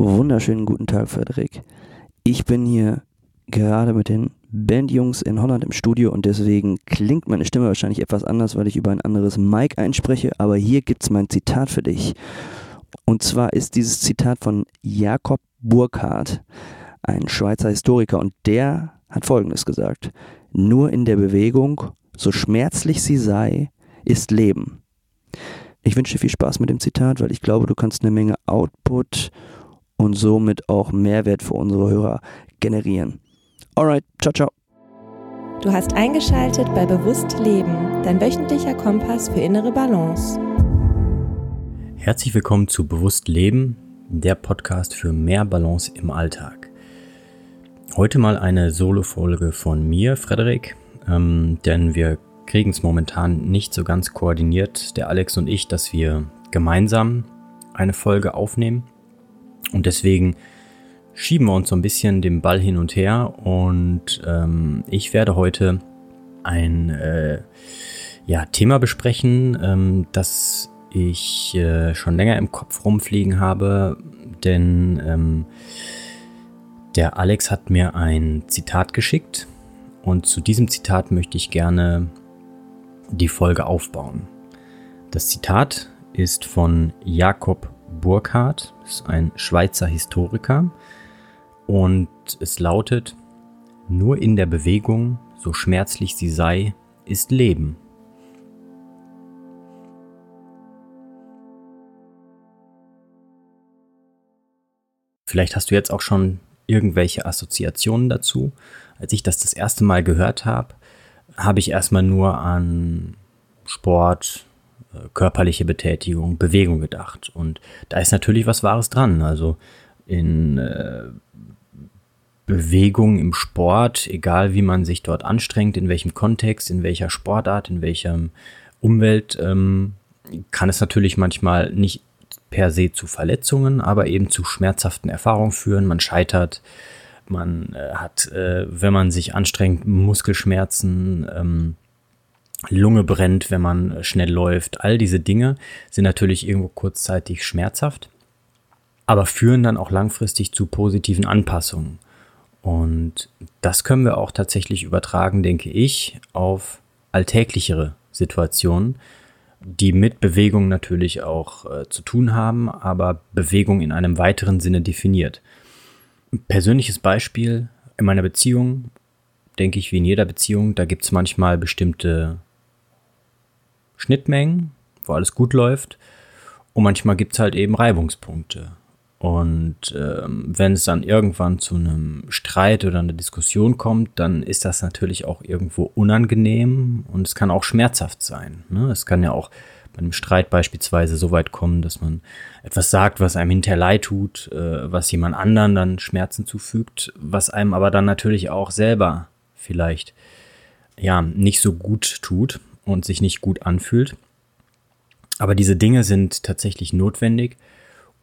Wunderschönen guten Tag, Frederik. Ich bin hier gerade mit den Bandjungs in Holland im Studio und deswegen klingt meine Stimme wahrscheinlich etwas anders, weil ich über ein anderes Mic einspreche, aber hier gibt's mein Zitat für dich. Und zwar ist dieses Zitat von Jakob Burckhardt, ein Schweizer Historiker, und der hat folgendes gesagt: Nur in der Bewegung, so schmerzlich sie sei, ist Leben. Ich wünsche dir viel Spaß mit dem Zitat, weil ich glaube, du kannst eine Menge Output und somit auch Mehrwert für unsere Hörer generieren. Alright, ciao, ciao. Du hast eingeschaltet bei Bewusst Leben, dein wöchentlicher Kompass für innere Balance. Herzlich willkommen zu Bewusst Leben, der Podcast für mehr Balance im Alltag. Heute mal eine Solo-Folge von mir, Frederik, ähm, denn wir kriegen es momentan nicht so ganz koordiniert, der Alex und ich, dass wir gemeinsam eine Folge aufnehmen. Und deswegen schieben wir uns so ein bisschen den Ball hin und her. Und ähm, ich werde heute ein äh, ja, Thema besprechen, ähm, das ich äh, schon länger im Kopf rumfliegen habe, denn ähm, der Alex hat mir ein Zitat geschickt. Und zu diesem Zitat möchte ich gerne die Folge aufbauen. Das Zitat ist von Jakob Burckhardt, ist ein Schweizer Historiker und es lautet, nur in der Bewegung, so schmerzlich sie sei, ist Leben. Vielleicht hast du jetzt auch schon irgendwelche Assoziationen dazu. Als ich das das erste Mal gehört habe, habe ich erstmal nur an Sport, körperliche Betätigung, Bewegung gedacht. Und da ist natürlich was Wahres dran. Also in äh, Bewegung im Sport, egal wie man sich dort anstrengt, in welchem Kontext, in welcher Sportart, in welcher Umwelt, ähm, kann es natürlich manchmal nicht per se zu Verletzungen, aber eben zu schmerzhaften Erfahrungen führen. Man scheitert, man äh, hat, äh, wenn man sich anstrengt, Muskelschmerzen, ähm, Lunge brennt, wenn man schnell läuft. All diese Dinge sind natürlich irgendwo kurzzeitig schmerzhaft, aber führen dann auch langfristig zu positiven Anpassungen. Und das können wir auch tatsächlich übertragen, denke ich, auf alltäglichere Situationen, die mit Bewegung natürlich auch äh, zu tun haben, aber Bewegung in einem weiteren Sinne definiert. Persönliches Beispiel in meiner Beziehung, denke ich, wie in jeder Beziehung, da gibt es manchmal bestimmte Schnittmengen, wo alles gut läuft. Und manchmal gibt es halt eben Reibungspunkte. Und ähm, wenn es dann irgendwann zu einem Streit oder einer Diskussion kommt, dann ist das natürlich auch irgendwo unangenehm und es kann auch schmerzhaft sein. Ne? Es kann ja auch bei einem Streit beispielsweise so weit kommen, dass man etwas sagt, was einem hinterher leid tut, äh, was jemand anderen dann Schmerzen zufügt, was einem aber dann natürlich auch selber vielleicht ja nicht so gut tut und sich nicht gut anfühlt. Aber diese Dinge sind tatsächlich notwendig,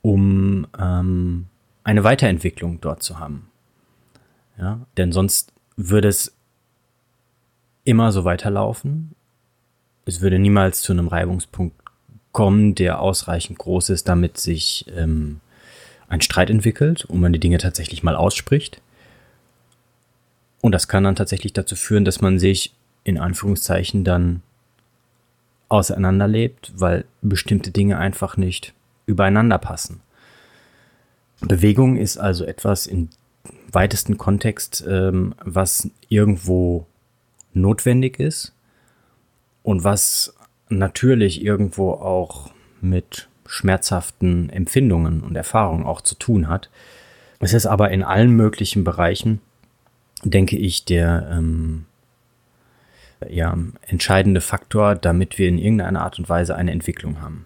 um ähm, eine Weiterentwicklung dort zu haben. Ja, denn sonst würde es immer so weiterlaufen. Es würde niemals zu einem Reibungspunkt kommen, der ausreichend groß ist, damit sich ähm, ein Streit entwickelt und man die Dinge tatsächlich mal ausspricht. Und das kann dann tatsächlich dazu führen, dass man sich in Anführungszeichen dann auseinanderlebt, weil bestimmte Dinge einfach nicht übereinander passen. Bewegung ist also etwas im weitesten Kontext, ähm, was irgendwo notwendig ist und was natürlich irgendwo auch mit schmerzhaften Empfindungen und Erfahrungen auch zu tun hat. Es ist aber in allen möglichen Bereichen, denke ich, der ähm, ja, entscheidende Faktor, damit wir in irgendeiner Art und Weise eine Entwicklung haben.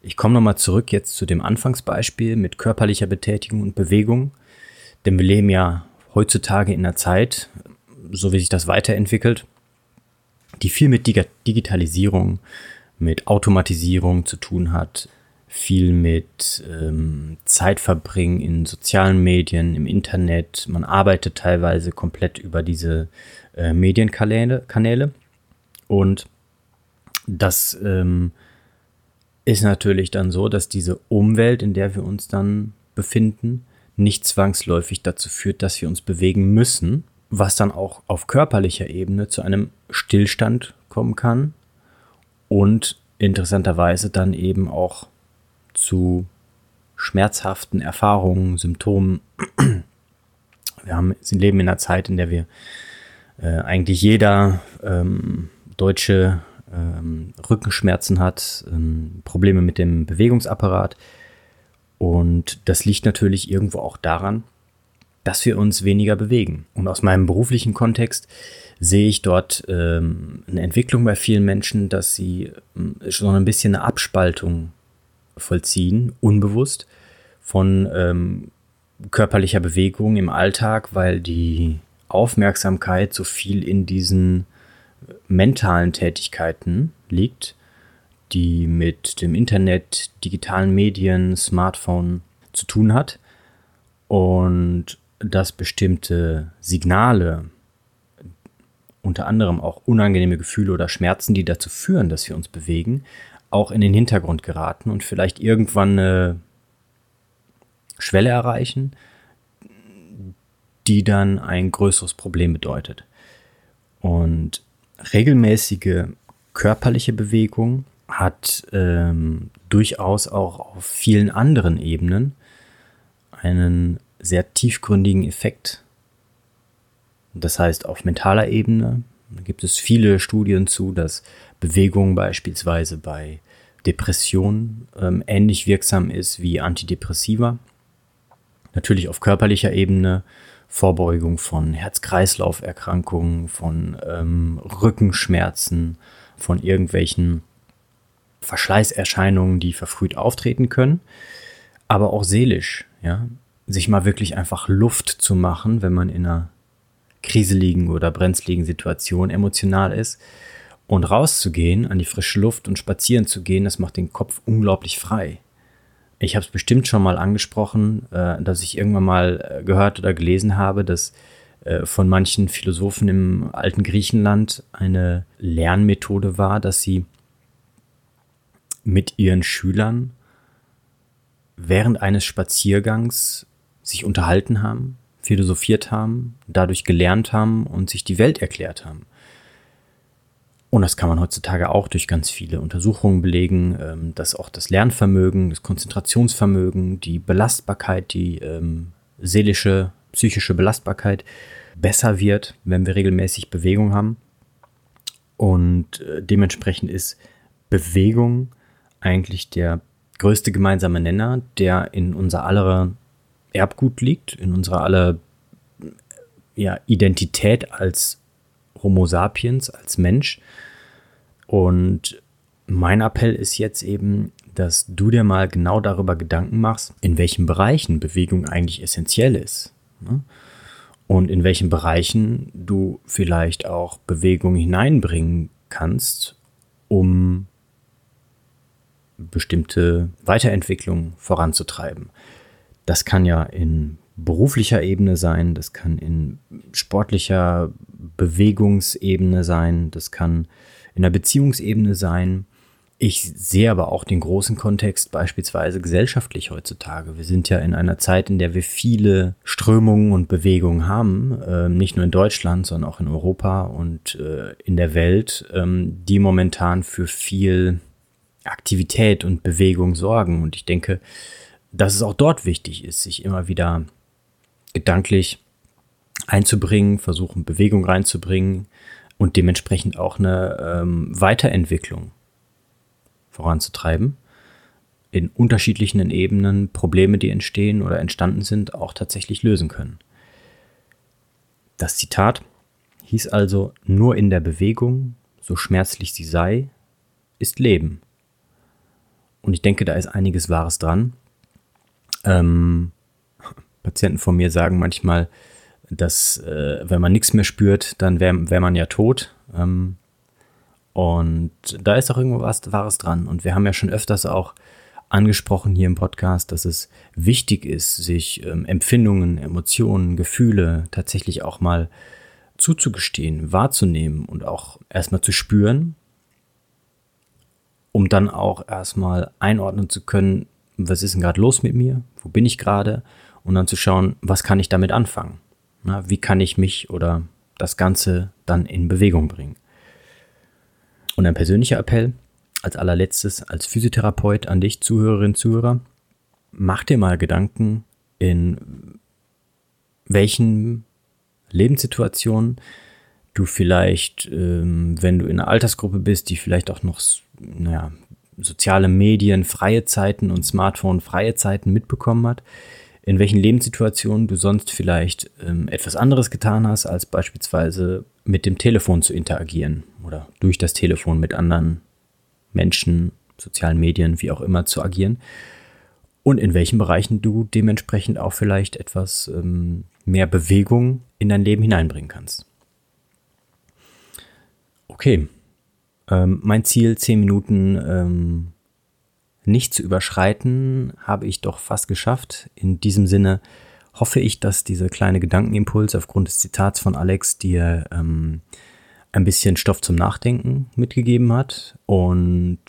Ich komme nochmal zurück jetzt zu dem Anfangsbeispiel mit körperlicher Betätigung und Bewegung, denn wir leben ja heutzutage in einer Zeit, so wie sich das weiterentwickelt, die viel mit Digitalisierung, mit Automatisierung zu tun hat, viel mit ähm, Zeitverbringen in sozialen Medien, im Internet. Man arbeitet teilweise komplett über diese äh, Medienkanäle. Kanäle. Und das ähm, ist natürlich dann so, dass diese Umwelt, in der wir uns dann befinden nicht zwangsläufig dazu führt, dass wir uns bewegen müssen, was dann auch auf körperlicher Ebene zu einem Stillstand kommen kann und interessanterweise dann eben auch zu schmerzhaften Erfahrungen, Symptomen. Wir haben, sie leben in einer Zeit, in der wir äh, eigentlich jeder ähm, Deutsche ähm, Rückenschmerzen hat, ähm, Probleme mit dem Bewegungsapparat. Und das liegt natürlich irgendwo auch daran, dass wir uns weniger bewegen. Und aus meinem beruflichen Kontext sehe ich dort ähm, eine Entwicklung bei vielen Menschen, dass sie ähm, schon ein bisschen eine Abspaltung vollziehen, unbewusst, von ähm, körperlicher Bewegung im Alltag, weil die Aufmerksamkeit so viel in diesen mentalen Tätigkeiten liegt, die mit dem Internet, digitalen Medien, Smartphone zu tun hat. Und dass bestimmte Signale, unter anderem auch unangenehme Gefühle oder Schmerzen, die dazu führen, dass wir uns bewegen, auch in den Hintergrund geraten und vielleicht irgendwann eine Schwelle erreichen, die dann ein größeres Problem bedeutet. Und regelmäßige körperliche Bewegung hat ähm, durchaus auch auf vielen anderen Ebenen einen sehr tiefgründigen Effekt. Das heißt, auf mentaler Ebene gibt es viele Studien zu, dass Bewegung beispielsweise bei Depressionen ähm, ähnlich wirksam ist wie Antidepressiva. Natürlich auf körperlicher Ebene. Vorbeugung von Herz-Kreislauf-Erkrankungen, von ähm, Rückenschmerzen, von irgendwelchen Verschleißerscheinungen, die verfrüht auftreten können, aber auch seelisch, ja, sich mal wirklich einfach Luft zu machen, wenn man in einer kriseligen oder brenzligen Situation emotional ist und rauszugehen, an die frische Luft und spazieren zu gehen, das macht den Kopf unglaublich frei. Ich habe es bestimmt schon mal angesprochen, äh, dass ich irgendwann mal äh, gehört oder gelesen habe, dass äh, von manchen Philosophen im alten Griechenland eine Lernmethode war, dass sie mit ihren Schülern während eines Spaziergangs sich unterhalten haben, philosophiert haben, dadurch gelernt haben und sich die Welt erklärt haben. Und das kann man heutzutage auch durch ganz viele Untersuchungen belegen, ähm, dass auch das Lernvermögen, das Konzentrationsvermögen, die Belastbarkeit, die ähm, seelische, psychische Belastbarkeit besser wird, wenn wir regelmäßig Bewegung haben. Und äh, dementsprechend ist Bewegung eigentlich der größte gemeinsame Nenner, der in unser aller Erbgut liegt, in unserer aller ja, Identität als Homo sapiens, als Mensch. Und mein Appell ist jetzt eben, dass du dir mal genau darüber Gedanken machst, in welchen Bereichen Bewegung eigentlich essentiell ist. Ne? Und in welchen Bereichen du vielleicht auch Bewegung hineinbringen kannst, um bestimmte Weiterentwicklung voranzutreiben. Das kann ja in beruflicher Ebene sein, das kann in sportlicher Bewegungsebene sein, das kann in der Beziehungsebene sein. Ich sehe aber auch den großen Kontext beispielsweise gesellschaftlich heutzutage. Wir sind ja in einer Zeit, in der wir viele Strömungen und Bewegungen haben, äh, nicht nur in Deutschland, sondern auch in Europa und äh, in der Welt, ähm, die momentan für viel Aktivität und Bewegung sorgen. Und ich denke, dass es auch dort wichtig ist, sich immer wieder gedanklich einzubringen, versuchen Bewegung reinzubringen und dementsprechend auch eine ähm, Weiterentwicklung voranzutreiben. In unterschiedlichen Ebenen Probleme, die entstehen oder entstanden sind, auch tatsächlich lösen können. Das Zitat hieß also, nur in der Bewegung, so schmerzlich sie sei, ist Leben. Und ich denke, da ist einiges Wahres dran. Ähm, Patienten von mir sagen manchmal, dass äh, wenn man nichts mehr spürt, dann wäre wär man ja tot. Ähm, und da ist auch irgendwo was Wahres dran. Und wir haben ja schon öfters auch angesprochen hier im Podcast, dass es wichtig ist, sich ähm, Empfindungen, Emotionen, Gefühle tatsächlich auch mal zuzugestehen, wahrzunehmen und auch erstmal zu spüren, um dann auch erstmal einordnen zu können, was ist denn gerade los mit mir? Wo bin ich gerade? Und dann zu schauen, was kann ich damit anfangen? Na, wie kann ich mich oder das Ganze dann in Bewegung bringen? Und ein persönlicher Appell als allerletztes als Physiotherapeut an dich, Zuhörerinnen, Zuhörer. Mach dir mal Gedanken, in welchen Lebenssituationen du vielleicht, ähm, wenn du in einer Altersgruppe bist, die vielleicht auch noch, naja, soziale Medien, freie Zeiten und Smartphone freie Zeiten mitbekommen hat, in welchen Lebenssituationen du sonst vielleicht ähm, etwas anderes getan hast, als beispielsweise mit dem Telefon zu interagieren oder durch das Telefon mit anderen Menschen, sozialen Medien, wie auch immer zu agieren. Und in welchen Bereichen du dementsprechend auch vielleicht etwas ähm, mehr Bewegung in dein Leben hineinbringen kannst. Okay, ähm, mein Ziel, zehn Minuten ähm, nicht zu überschreiten, habe ich doch fast geschafft. In diesem Sinne hoffe ich, dass dieser kleine Gedankenimpuls aufgrund des Zitats von Alex dir ähm, ein bisschen Stoff zum Nachdenken mitgegeben hat und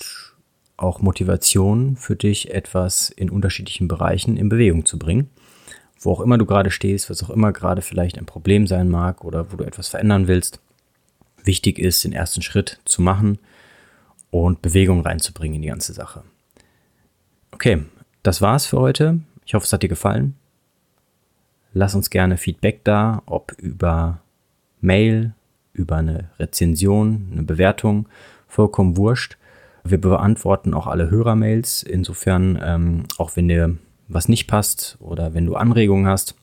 auch Motivation für dich, etwas in unterschiedlichen Bereichen in Bewegung zu bringen. Wo auch immer du gerade stehst, was auch immer gerade vielleicht ein Problem sein mag oder wo du etwas verändern willst, wichtig ist, den ersten Schritt zu machen und Bewegung reinzubringen in die ganze Sache. Okay, das war's für heute. Ich hoffe, es hat dir gefallen. Lass uns gerne Feedback da, ob über Mail, über eine Rezension, eine Bewertung, vollkommen wurscht. Wir beantworten auch alle Hörermails. Insofern, ähm, auch wenn dir was nicht passt oder wenn du Anregungen hast,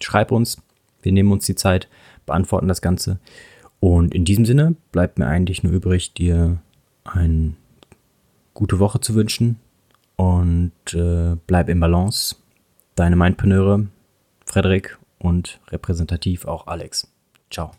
schreib uns. Wir nehmen uns die Zeit, beantworten das Ganze. Und in diesem Sinne bleibt mir eigentlich nur übrig, dir eine gute Woche zu wünschen und äh, bleib im Balance. Deine Mindpreneure, Frederik und repräsentativ auch Alex. Ciao.